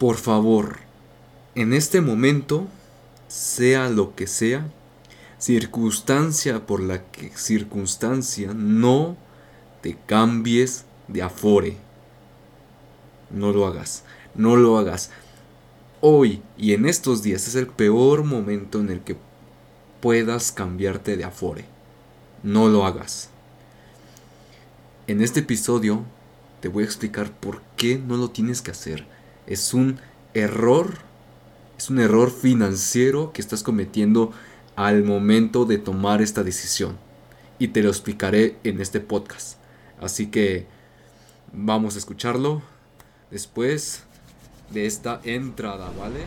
por favor, en este momento, sea lo que sea, circunstancia por la que circunstancia, no te cambies de afore. No lo hagas, no lo hagas. Hoy y en estos días es el peor momento en el que puedas cambiarte de afore. No lo hagas. En este episodio te voy a explicar por qué no lo tienes que hacer. Es un error, es un error financiero que estás cometiendo al momento de tomar esta decisión. Y te lo explicaré en este podcast. Así que vamos a escucharlo después de esta entrada, ¿vale?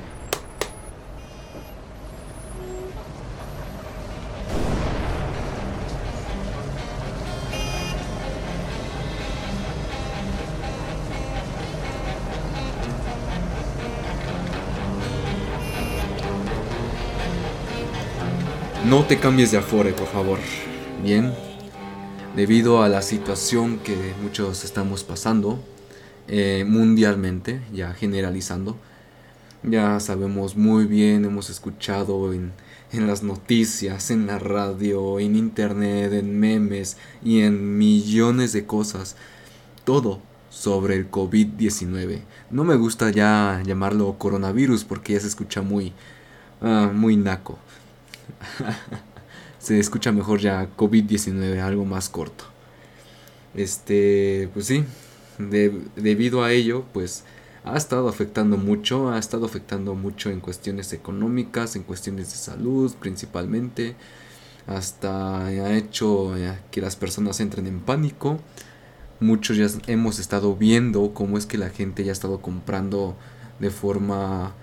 No te cambies de afore, por favor. Bien. Debido a la situación que muchos estamos pasando eh, mundialmente, ya generalizando, ya sabemos muy bien, hemos escuchado en, en las noticias, en la radio, en internet, en memes y en millones de cosas. Todo sobre el COVID-19. No me gusta ya llamarlo coronavirus porque ya se escucha muy, ah, muy naco. se escucha mejor ya COVID-19, algo más corto. Este, pues sí, debido a ello, pues ha estado afectando mucho, ha estado afectando mucho en cuestiones económicas, en cuestiones de salud principalmente, hasta ha hecho eh, que las personas entren en pánico. Muchos ya hemos estado viendo cómo es que la gente ya ha estado comprando de forma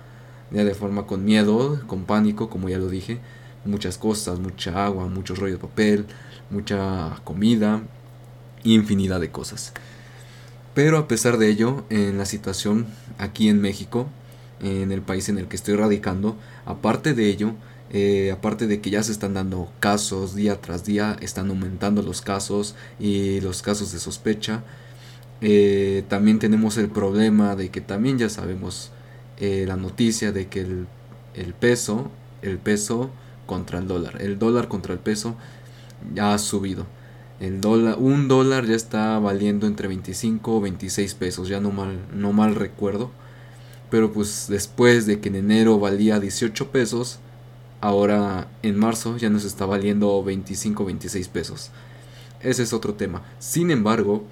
ya de forma con miedo, con pánico, como ya lo dije, muchas cosas, mucha agua, mucho rollo de papel, mucha comida, infinidad de cosas. Pero a pesar de ello, en la situación aquí en México, en el país en el que estoy radicando, aparte de ello, eh, aparte de que ya se están dando casos día tras día, están aumentando los casos y los casos de sospecha, eh, también tenemos el problema de que también ya sabemos eh, la noticia de que el, el peso, el peso contra el dólar. El dólar contra el peso ya ha subido. El dólar, un dólar ya está valiendo entre 25 o 26 pesos, ya no mal, no mal recuerdo. Pero pues después de que en enero valía 18 pesos, ahora en marzo ya nos está valiendo 25 o 26 pesos. Ese es otro tema. Sin embargo,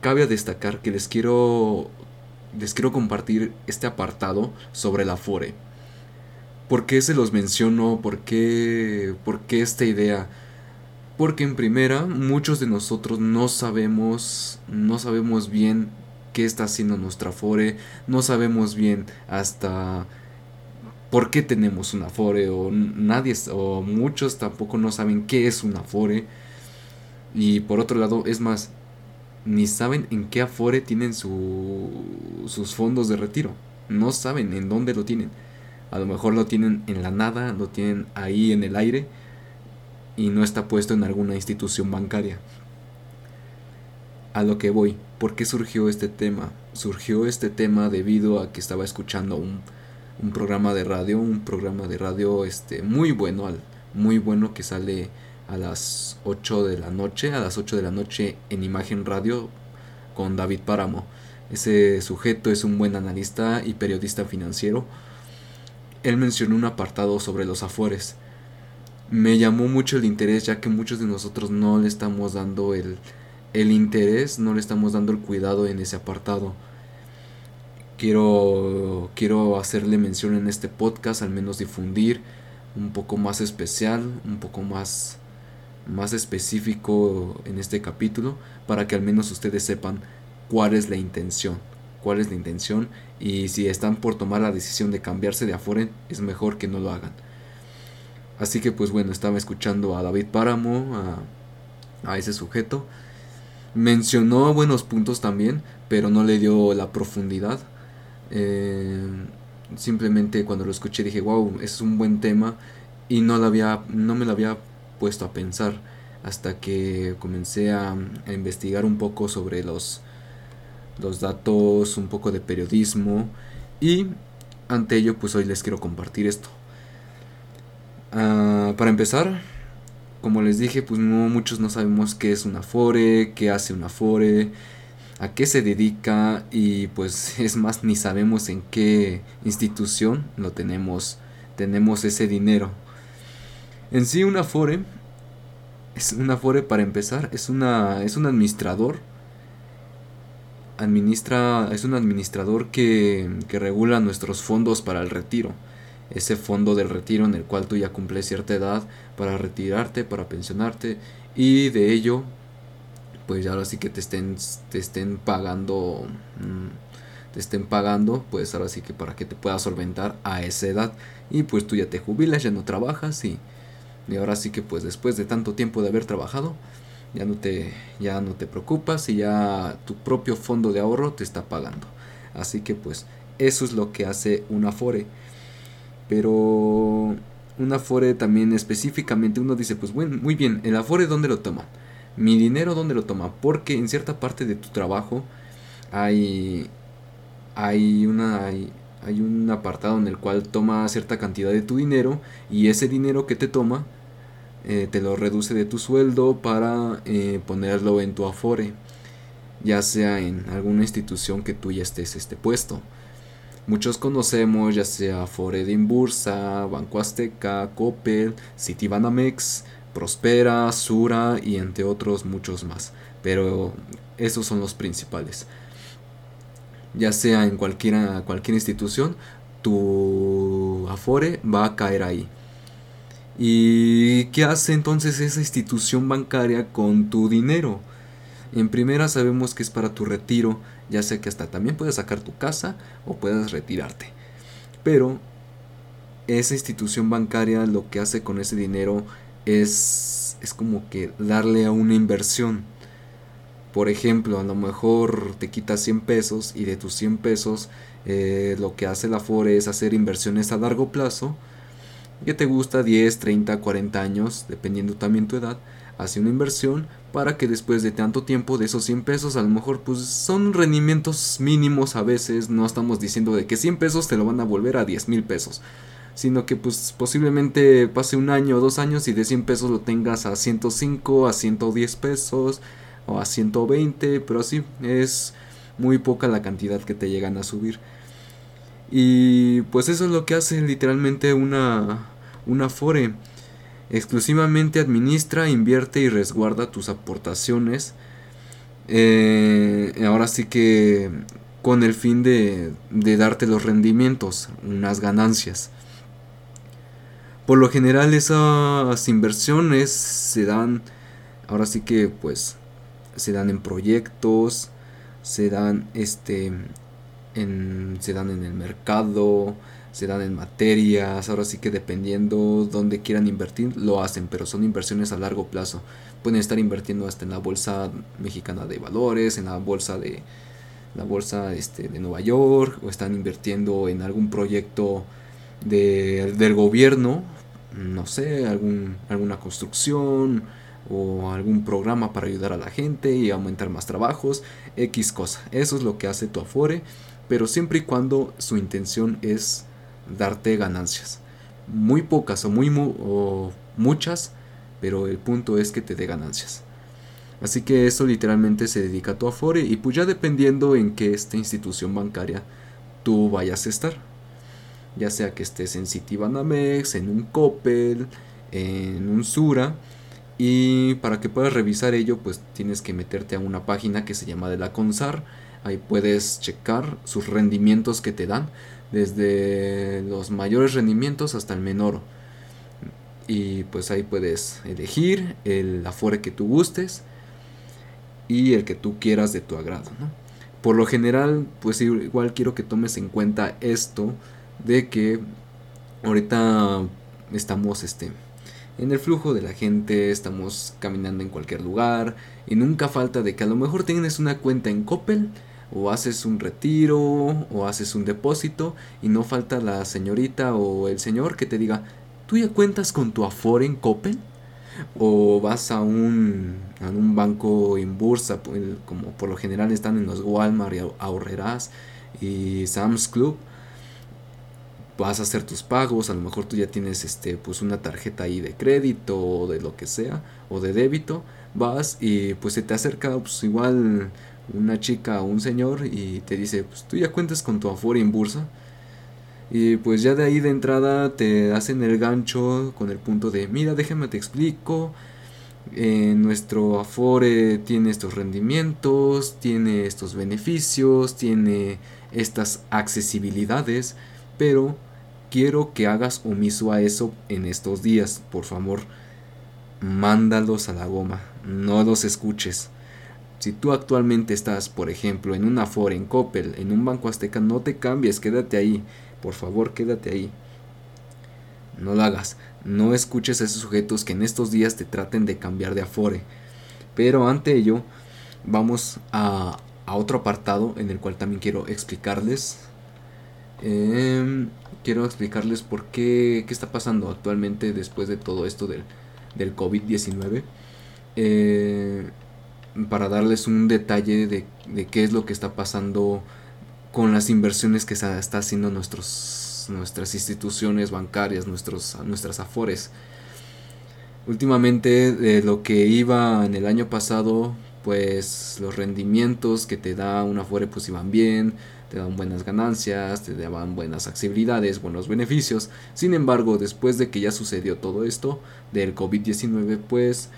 cabe destacar que les quiero les quiero compartir este apartado sobre la FORE. ¿Por qué se los menciono? ¿Por qué, ¿Por qué esta idea? Porque en primera, muchos de nosotros no sabemos, no sabemos bien qué está haciendo nuestra Afore, no sabemos bien hasta por qué tenemos una Afore, o nadie, o muchos tampoco no saben qué es una Afore. Y por otro lado, es más, ni saben en qué Afore tienen su, sus fondos de retiro. No saben en dónde lo tienen. A lo mejor lo tienen en la nada, lo tienen ahí en el aire y no está puesto en alguna institución bancaria. A lo que voy, ¿por qué surgió este tema? Surgió este tema debido a que estaba escuchando un, un programa de radio, un programa de radio este, muy bueno, muy bueno que sale a las 8 de la noche, a las 8 de la noche en Imagen Radio con David Páramo. Ese sujeto es un buen analista y periodista financiero él mencionó un apartado sobre los afueres. Me llamó mucho el interés ya que muchos de nosotros no le estamos dando el, el interés, no le estamos dando el cuidado en ese apartado. Quiero, quiero hacerle mención en este podcast, al menos difundir un poco más especial, un poco más, más específico en este capítulo, para que al menos ustedes sepan cuál es la intención cuál es la intención y si están por tomar la decisión de cambiarse de afuera, es mejor que no lo hagan. Así que pues bueno, estaba escuchando a David Páramo, a, a ese sujeto. Mencionó buenos puntos también, pero no le dio la profundidad. Eh, simplemente cuando lo escuché dije, wow, es un buen tema y no, la había, no me lo había puesto a pensar hasta que comencé a investigar un poco sobre los los datos, un poco de periodismo Y ante ello, pues hoy les quiero compartir esto. Ah, para empezar, como les dije, pues no muchos no sabemos qué es una Afore, qué hace una Afore, a qué se dedica y pues es más ni sabemos en qué institución lo tenemos tenemos ese dinero. En sí una Afore es una Afore para empezar, es una es un administrador administra es un administrador que, que regula nuestros fondos para el retiro. Ese fondo del retiro en el cual tú ya cumples cierta edad para retirarte, para pensionarte y de ello pues ahora sí que te estén te estén pagando mm, te estén pagando pues ahora sí que para que te puedas solventar a esa edad. Y pues tú ya te jubilas, ya no trabajas y, y ahora sí que pues después de tanto tiempo de haber trabajado ya no te ya no te preocupas y ya tu propio fondo de ahorro te está pagando. Así que pues eso es lo que hace una Afore pero un Afore también específicamente uno dice, pues bueno, muy bien, el Afore ¿dónde lo toma? Mi dinero ¿dónde lo toma? Porque en cierta parte de tu trabajo hay, hay, una, hay, un apartado en el cual toma cierta cantidad de tu dinero y ese dinero que te toma eh, te lo reduce de tu sueldo para eh, ponerlo en tu Afore, ya sea en alguna institución que tú ya estés este puesto. Muchos conocemos ya sea Foredin Bursa, Banco Azteca, Coppel, Citibanamex, Prospera, Sura y entre otros muchos más. Pero esos son los principales. Ya sea en cualquiera, cualquier institución, tu Afore va a caer ahí. ¿Y qué hace entonces esa institución bancaria con tu dinero? En primera sabemos que es para tu retiro, ya sea que hasta también puedes sacar tu casa o puedes retirarte. Pero esa institución bancaria lo que hace con ese dinero es, es como que darle a una inversión. Por ejemplo, a lo mejor te quitas 100 pesos y de tus 100 pesos eh, lo que hace la FORE es hacer inversiones a largo plazo que te gusta 10, 30, 40 años, dependiendo también tu edad, hace una inversión para que después de tanto tiempo de esos 100 pesos a lo mejor pues son rendimientos mínimos a veces, no estamos diciendo de que 100 pesos te lo van a volver a 10 mil pesos, sino que pues posiblemente pase un año o dos años y de 100 pesos lo tengas a 105, a 110 pesos o a 120, pero así es muy poca la cantidad que te llegan a subir. Y pues eso es lo que hace literalmente una, una fore exclusivamente administra, invierte y resguarda tus aportaciones. Eh, ahora sí que con el fin de, de darte los rendimientos, unas ganancias. Por lo general esas inversiones se dan, ahora sí que pues se dan en proyectos, se dan este en, se dan en el mercado, se dan en materias, ahora sí que dependiendo dónde quieran invertir, lo hacen, pero son inversiones a largo plazo. Pueden estar invirtiendo hasta en la bolsa mexicana de valores, en la bolsa de la bolsa este, de Nueva York, o están invirtiendo en algún proyecto de, del gobierno, no sé, algún, alguna construcción o algún programa para ayudar a la gente y aumentar más trabajos, X cosa. Eso es lo que hace tu Afore, pero siempre y cuando su intención es darte ganancias. Muy pocas o muy o muchas, pero el punto es que te dé ganancias. Así que eso literalmente se dedica a tu Afore y pues ya dependiendo en qué esta institución bancaria tú vayas a estar. Ya sea que estés en Citibanamex, en un Coppel, en un Sura. Y para que puedas revisar ello, pues tienes que meterte a una página que se llama de la CONSAR. Ahí puedes checar sus rendimientos que te dan desde los mayores rendimientos hasta el menor. Y pues ahí puedes elegir el afore que tú gustes y el que tú quieras de tu agrado. Por lo general, pues igual quiero que tomes en cuenta esto de que ahorita estamos este, en el flujo de la gente, estamos caminando en cualquier lugar y nunca falta de que a lo mejor tienes una cuenta en Coppel o haces un retiro o haces un depósito y no falta la señorita o el señor que te diga, ¿tú ya cuentas con tu Afore en Coppel? O vas a un, a un banco en bursa, como por lo general están en los Walmart y Ahorrerás y Sam's Club. vas a hacer tus pagos, a lo mejor tú ya tienes este pues una tarjeta ahí de crédito o de lo que sea o de débito, vas y pues se te acerca pues igual una chica o un señor y te dice, pues tú ya cuentas con tu Afore en bursa. Y pues ya de ahí de entrada te hacen el gancho con el punto de, mira, déjame te explico. Eh, nuestro Afore tiene estos rendimientos, tiene estos beneficios, tiene estas accesibilidades, pero quiero que hagas omiso a eso en estos días. Por favor, mándalos a la goma, no los escuches. Si tú actualmente estás, por ejemplo, en una Afore, en Coppel, en un Banco Azteca, no te cambies, quédate ahí. Por favor, quédate ahí. No lo hagas. No escuches a esos sujetos que en estos días te traten de cambiar de Afore. Pero ante ello, vamos a, otro apartado en el cual también quiero explicarles. Em, quiero explicarles por qué, qué está pasando actualmente después de todo esto del, del COVID-19. Eh, para darles un detalle de, de qué es lo que está pasando con las inversiones que se está haciendo nuestros, nuestras instituciones bancarias, nuestros, nuestras afores. Últimamente de lo que iba en el año pasado, pues los rendimientos que te da una afore pues iban bien, te dan buenas ganancias, te daban buenas accesibilidades, buenos beneficios. Sin embargo, después de que ya sucedió todo esto del COVID-19, pues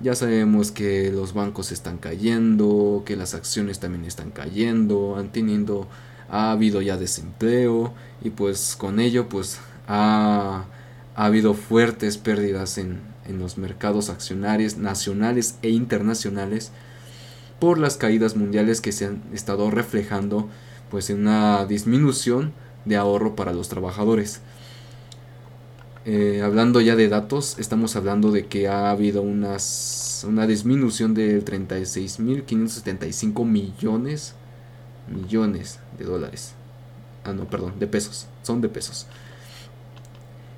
ya sabemos que los bancos están cayendo, que las acciones también están cayendo, han teniendo, ha habido ya desempleo y pues con ello pues ha, habido fuertes pérdidas en, en los mercados accionarios nacionales e internacionales por las caídas mundiales que se han estado reflejando pues en una disminución de ahorro para los trabajadores. Eh, hablando ya de datos, estamos hablando de que ha habido unas, una disminución de 36.575 millones, millones de dólares. Ah, no, perdón, de pesos. Son de pesos.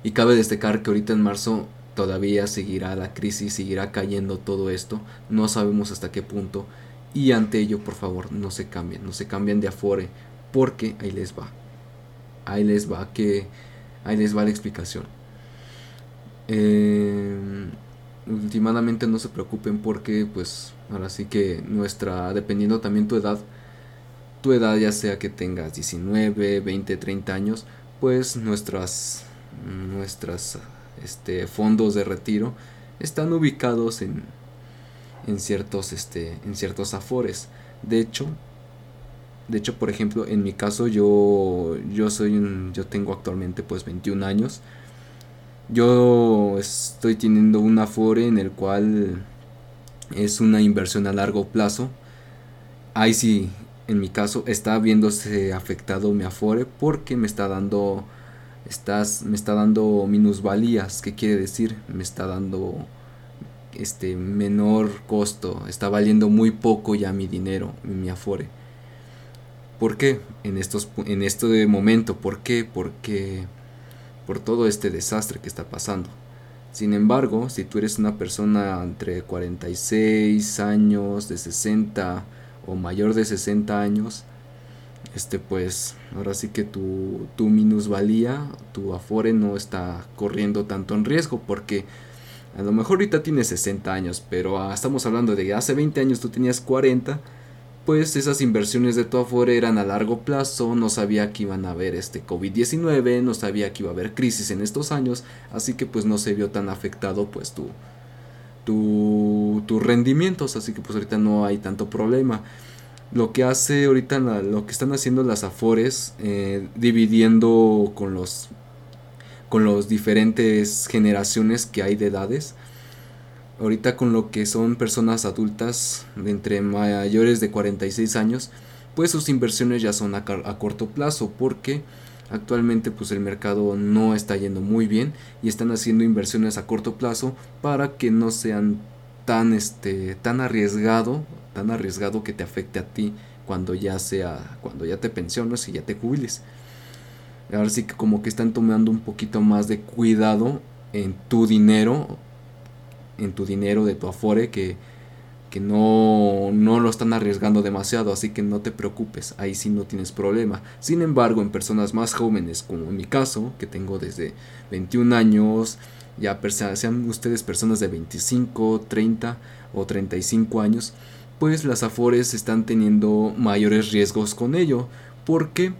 Y cabe destacar que ahorita en marzo todavía seguirá la crisis, seguirá cayendo todo esto. No sabemos hasta qué punto. Y ante ello, por favor, no se cambien, no se cambien de afore, porque ahí les va. Ahí les va que ahí les va la explicación. Eh, últimamente no se preocupen porque pues ahora sí que nuestra, dependiendo también tu edad, tu edad ya sea que tengas 19, 20, 30 años, pues nuestras, nuestras este, fondos de retiro están ubicados en, en ciertos, este, en ciertos afores. De hecho, de hecho, por ejemplo, en mi caso yo, yo soy un, yo tengo actualmente pues 21 años yo estoy teniendo un Afore en el cual es una inversión a largo plazo. Ahí sí, en mi caso, está viéndose afectado mi Afore porque me está dando estás me está dando minusvalías, ¿qué quiere decir? Me está dando este menor costo, está valiendo muy poco ya mi dinero, mi Afore. ¿Por qué? En estos en este momento, ¿por qué? Porque por todo este desastre que está pasando. Sin embargo, si tú eres una persona entre 46 años, de 60 o mayor de 60 años, este pues ahora sí que tu, minusvalía, tu afore no está corriendo tanto en riesgo porque a lo mejor ahorita tienes 60 años, pero ah, estamos hablando de que hace 20 años tú tenías 40 pues esas inversiones de tu Afore eran a largo plazo, no sabía que iban a haber este COVID-19, no sabía que iba a haber crisis en estos años, así que pues no se vio tan afectado pues tu, tu, tus rendimientos, así que pues ahorita no hay tanto problema. Lo que hace ahorita, lo que están haciendo las Afores, eh, dividiendo con los, con los diferentes generaciones que hay de edades, ahorita con lo que son personas adultas de entre mayores de 46 años, pues sus inversiones ya son a, corto plazo porque actualmente pues el mercado no está yendo muy bien y están haciendo inversiones a corto plazo para que no sean tan este tan arriesgado, tan arriesgado que te afecte a ti cuando ya sea cuando ya te pensiones y ya te jubiles. Ahora sí que como que están tomando un poquito más de cuidado en tu dinero en tu dinero de tu afore que que no, no lo están arriesgando demasiado, así que no te preocupes, ahí sí no tienes problema. Sin embargo, en personas más jóvenes, como en mi caso, que tengo desde 21 años, ya sean ustedes personas de 25, 30 o 35 años, pues las afores están teniendo mayores riesgos con ello. ¿Por qué?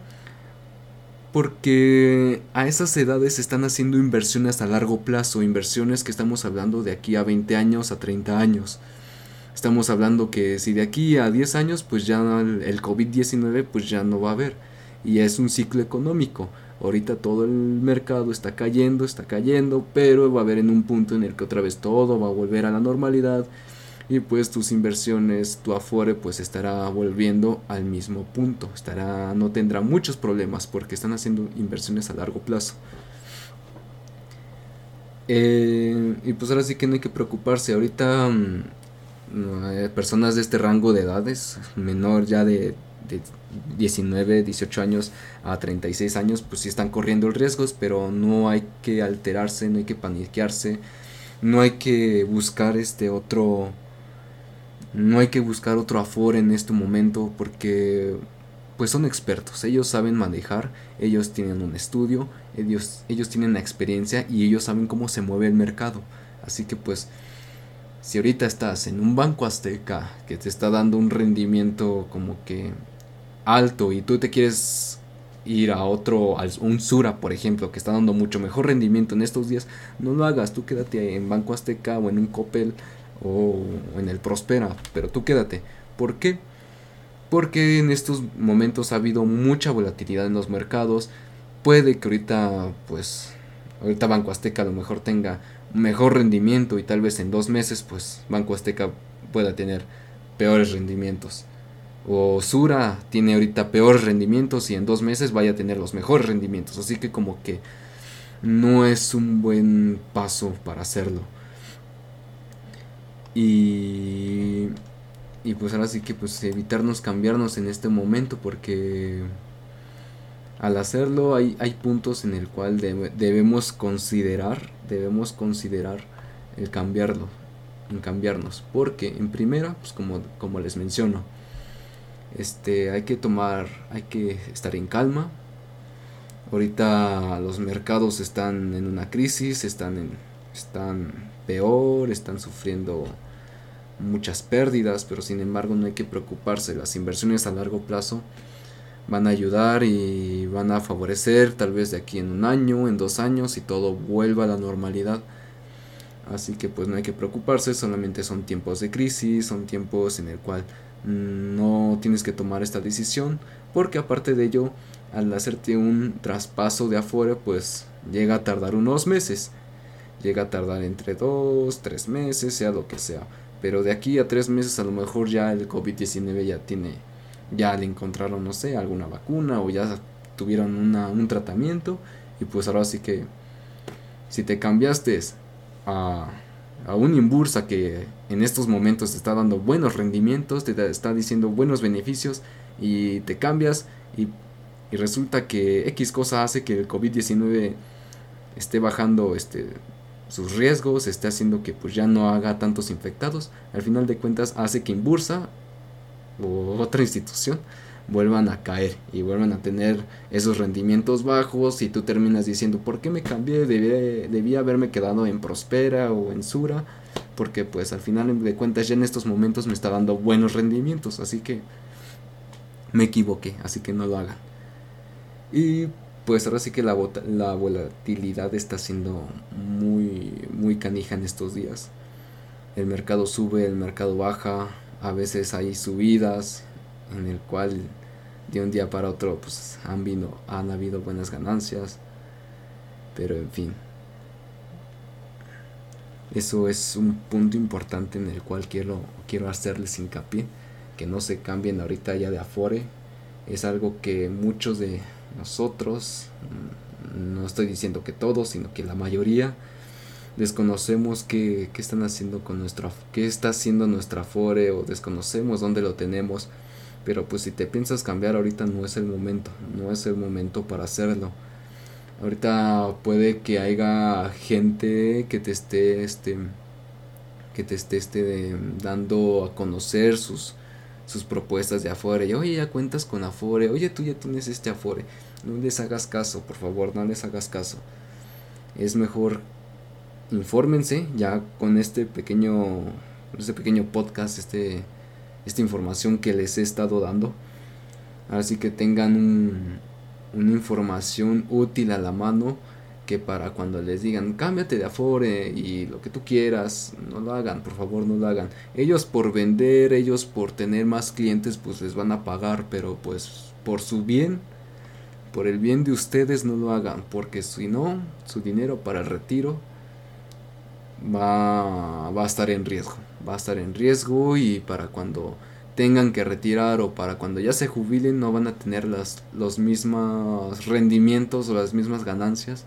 Porque a esas edades se están haciendo inversiones a largo plazo, inversiones que estamos hablando de aquí a 20 años, a 30 años. Estamos hablando que si de aquí a 10 años, pues ya el COVID-19 pues ya no va a haber. Y es un ciclo económico. Ahorita todo el mercado está cayendo, está cayendo, pero va a haber en un punto en el que otra vez todo va a volver a la normalidad y pues tus inversiones, tu afore pues estará volviendo al mismo punto, estará no tendrá muchos problemas porque están haciendo inversiones a largo plazo. Eh, y pues ahora sí que no hay que preocuparse, ahorita mm, personas de este rango de edades, menor ya de, 19, 18 años a 36 años, pues sí están corriendo riesgos, pero no hay que alterarse, no hay que paniquearse, no hay que buscar este otro, no hay que buscar otro aforo en este momento porque pues son expertos, ellos saben manejar, ellos tienen un estudio, ellos, ellos tienen la experiencia y ellos saben cómo se mueve el mercado. Así que pues si ahorita estás en un banco azteca que te está dando un rendimiento como que alto y tú te quieres ir a otro, un Sura por ejemplo, que está dando mucho mejor rendimiento en estos días, no lo hagas, tú quédate en Banco Azteca o en un Coppel o en el Prospera, pero tú quédate. ¿Por qué? Porque en estos momentos ha habido mucha volatilidad en los mercados. Puede que ahorita, pues, ahorita Banco Azteca a lo mejor tenga mejor rendimiento y tal vez en dos meses pues Banco Azteca pueda tener peores rendimientos. O Sura tiene ahorita peores rendimientos y en dos meses vaya a tener los mejores rendimientos. Así que como que no es un buen paso para hacerlo. Y, y pues ahora sí que pues evitarnos cambiarnos en este momento porque al hacerlo hay, hay puntos en el cual debemos considerar, debemos considerar el cambiarlo, en cambiarnos, porque en primera, pues como, como les menciono, este, hay que tomar, hay que estar en calma. Ahorita los mercados están en una crisis, están en, están peor, están sufriendo muchas pérdidas, pero sin embargo no hay que preocuparse. Las inversiones a largo plazo van a ayudar y van a favorecer tal vez de aquí en un año, en dos años y todo vuelva a la normalidad. Así que pues no hay que preocuparse, solamente son tiempos de crisis, son tiempos en el cual no tienes que tomar esta decisión, porque aparte de ello, al hacerte un traspaso de afuera, pues llega a tardar unos meses. Llega a tardar entre dos, tres meses, sea lo que sea. Pero de aquí a tres meses a lo mejor ya el COVID-19 ya tiene ya le encontraron, no sé, alguna vacuna o ya tuvieron una, un tratamiento. Y pues ahora sí que si te cambiaste a, a un Imbursa que en estos momentos te está dando buenos rendimientos, te está diciendo buenos beneficios y te cambias y, y resulta que X cosa hace que el COVID-19 esté bajando este sus riesgos, esté haciendo que pues ya no haga tantos infectados, al final de cuentas hace que Imbursa o otra institución vuelvan a caer y vuelvan a tener esos rendimientos bajos y tú terminas diciendo, ¿por qué me cambié? Debía, debía haberme quedado en Prospera o en Sura, porque pues al final de cuentas ya en estos momentos me está dando buenos rendimientos, así que me equivoqué, así que no lo hagan. Y pues ahora sí que la, la volatilidad está siendo muy, muy canija en estos días. El mercado sube, el mercado baja, a veces hay subidas en el cual de un día para otro pues han, vino, han habido buenas ganancias. Pero en fin. Eso es un punto importante en el cual quiero, quiero hacerles hincapié que no se cambien ahorita ya de afore. Es algo que muchos de nosotros mm, no estoy diciendo que todos sino que la mayoría desconocemos qué, qué, están haciendo con nuestro qué está haciendo nuestra Afore o desconocemos dónde lo tenemos. Pero pues si te piensas cambiar ahorita no es el momento no es el momento para hacerlo. Ahorita puede que haya gente que te esté este que te esté este, dando a conocer sus, sus propuestas de Afore. Y, oye, ya cuentas con Afore. Oye, tú ya tienes este Afore. No les hagas caso, por favor, no les hagas caso. Es mejor infórmense ya con este pequeño, este pequeño podcast, este, esta información que les he estado dando. Así que tengan un, una información útil a la mano que para cuando les digan cámbiate de Afore y lo que tú quieras, no lo hagan, por favor no lo hagan. Ellos por vender, ellos por tener más clientes pues les van a pagar, pero pues por su bien, por el bien de ustedes no lo hagan, porque si no, su dinero para el retiro va, va a estar en riesgo, va a estar en riesgo y para cuando tengan que retirar o para cuando ya se jubilen no van a tener las, los mismos rendimientos o las mismas ganancias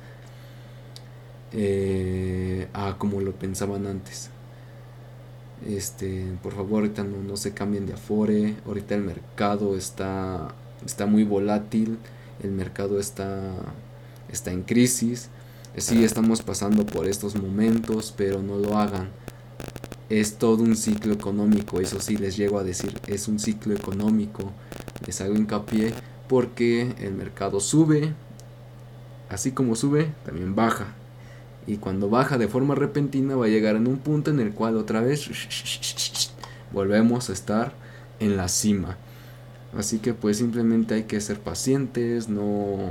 eh, a como lo pensaban antes. Este, por favor, ahorita no, se cambien de afore. Ahorita el mercado está, está muy volátil. El mercado está, está en crisis. Sí, estamos pasando por estos momentos, pero no lo hagan. Es todo un ciclo económico, eso sí les llego a decir, es un ciclo económico. Les hago hincapié porque el mercado sube, así como sube, también baja y cuando baja de forma repentina va a llegar en un punto en el cual otra vez volvemos a estar en la cima. Así que pues simplemente hay que ser pacientes, no,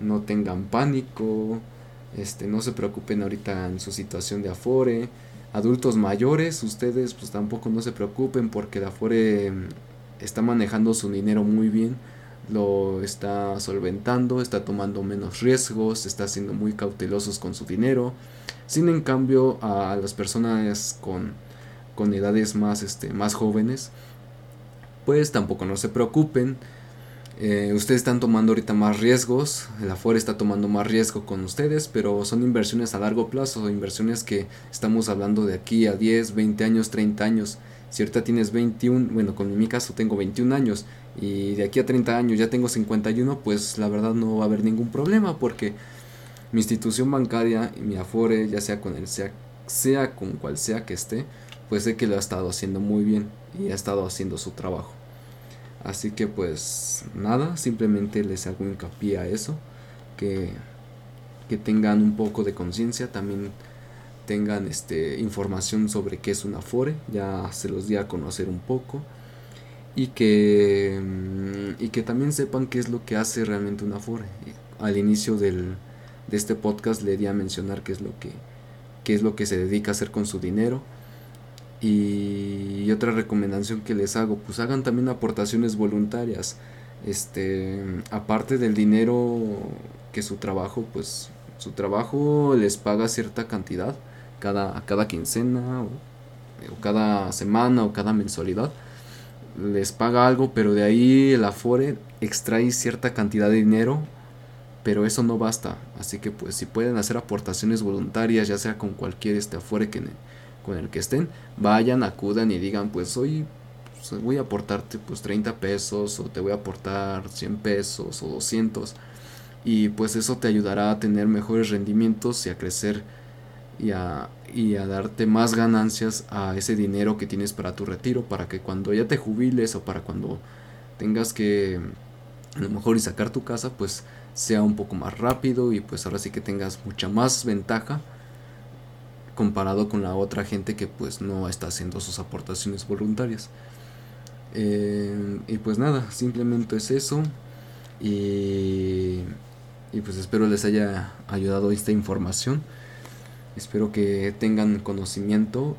no tengan pánico, este, no se preocupen ahorita en su situación de Afore. Adultos mayores, ustedes pues tampoco no se preocupen porque el Afore mm, está manejando su dinero muy bien lo está solventando, está tomando menos riesgos, está siendo muy cautelosos con su dinero. Sin en cambio a las personas con, con edades más, este, más jóvenes, pues tampoco no se preocupen. Eh, ustedes están tomando ahorita más riesgos, el Afore está tomando más riesgo con ustedes, pero son inversiones a largo plazo, inversiones que estamos hablando de aquí a 10, 20 años, 30 años. Si ahorita tienes 21, bueno, con mi caso tengo 21 años y de aquí a 30 años ya tengo 51, pues la verdad no va a haber ningún problema porque mi institución bancaria y mi Afore, ya sea con el sea, sea con cual sea que esté, pues sé que lo ha estado haciendo muy bien y ha estado haciendo su trabajo. Así que pues nada, simplemente les hago hincapié a eso, que, que tengan un poco de conciencia, también tengan este, información sobre qué es un Afore, ya se los di a conocer un poco y que, mm, y que también sepan qué es lo que hace realmente un Afore. Al inicio del, de este podcast le di a mencionar qué es lo que, qué es lo que se dedica a hacer con su dinero. Y, otra recomendación que les hago, pues hagan también aportaciones voluntarias. Este, aparte del dinero que su trabajo, pues su trabajo les paga cierta cantidad cada, cada quincena o cada semana o cada mensualidad les paga algo, pero de ahí el Afore extrae cierta cantidad de dinero, pero eso no basta. Así que pues si pueden hacer aportaciones voluntarias, ya sea con cualquier este Afore con el que estén, vayan, acudan y digan, pues hoy pues, voy a aportarte pues 30 pesos o te voy a aportar 100 pesos o 200 y pues eso te ayudará a tener mejores rendimientos y a crecer y a, y a darte más ganancias a ese dinero que tienes para tu retiro, para que cuando ya te jubiles o para cuando tengas que a lo mejor y sacar tu casa, pues sea un poco más rápido y pues ahora sí que tengas mucha más ventaja comparado con la otra gente que pues no está haciendo sus aportaciones voluntarias. Eh, y pues nada, simplemente es eso. Y, y pues espero les haya ayudado esta información. Espero que tengan conocimiento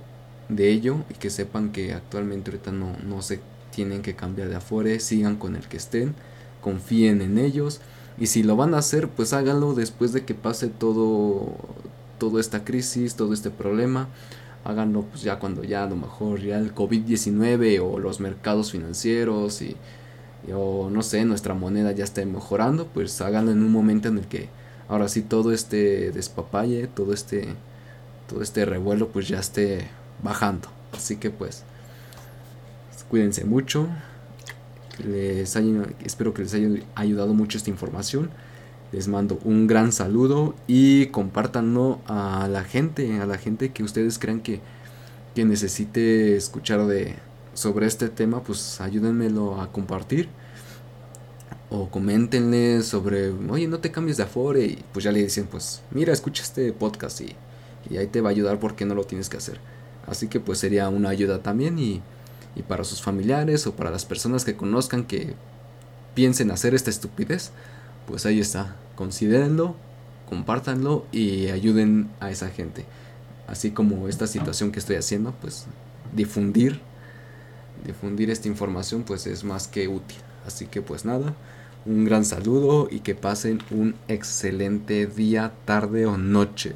de ello y que sepan que actualmente ahorita no, no se tienen que cambiar de afore, sigan con el que estén, confíen en ellos y si lo van a hacer pues háganlo después de que pase todo toda esta crisis, todo este problema, háganlo pues ya cuando ya a lo mejor ya el COVID-19 o los mercados financieros y, o no sé, nuestra moneda ya esté mejorando, pues háganlo en un momento en el que ahora sí todo este despapalle, todo este todo este revuelo pues ya esté bajando. Así que pues cuídense mucho. Les espero que les haya ayudado mucho esta información. Les mando un gran saludo y compártanlo a la gente, a la gente que ustedes crean que, que necesite escuchar de sobre este tema, pues ayúdenmelo a compartir. O coméntenle sobre, oye, no te cambies de afore. Y pues ya le dicen, pues mira, escucha este podcast y, ahí te va a ayudar porque no lo tienes que hacer. Así que pues sería una ayuda también y, y para sus familiares o para las personas que conozcan que piensen hacer esta estupidez, pues ahí está. Considérenlo, compártanlo y ayuden a esa gente. Así como esta situación que estoy haciendo, pues difundir, difundir esta información pues es más que útil. Así que pues nada, un gran saludo y que pasen un excelente día, tarde o noche.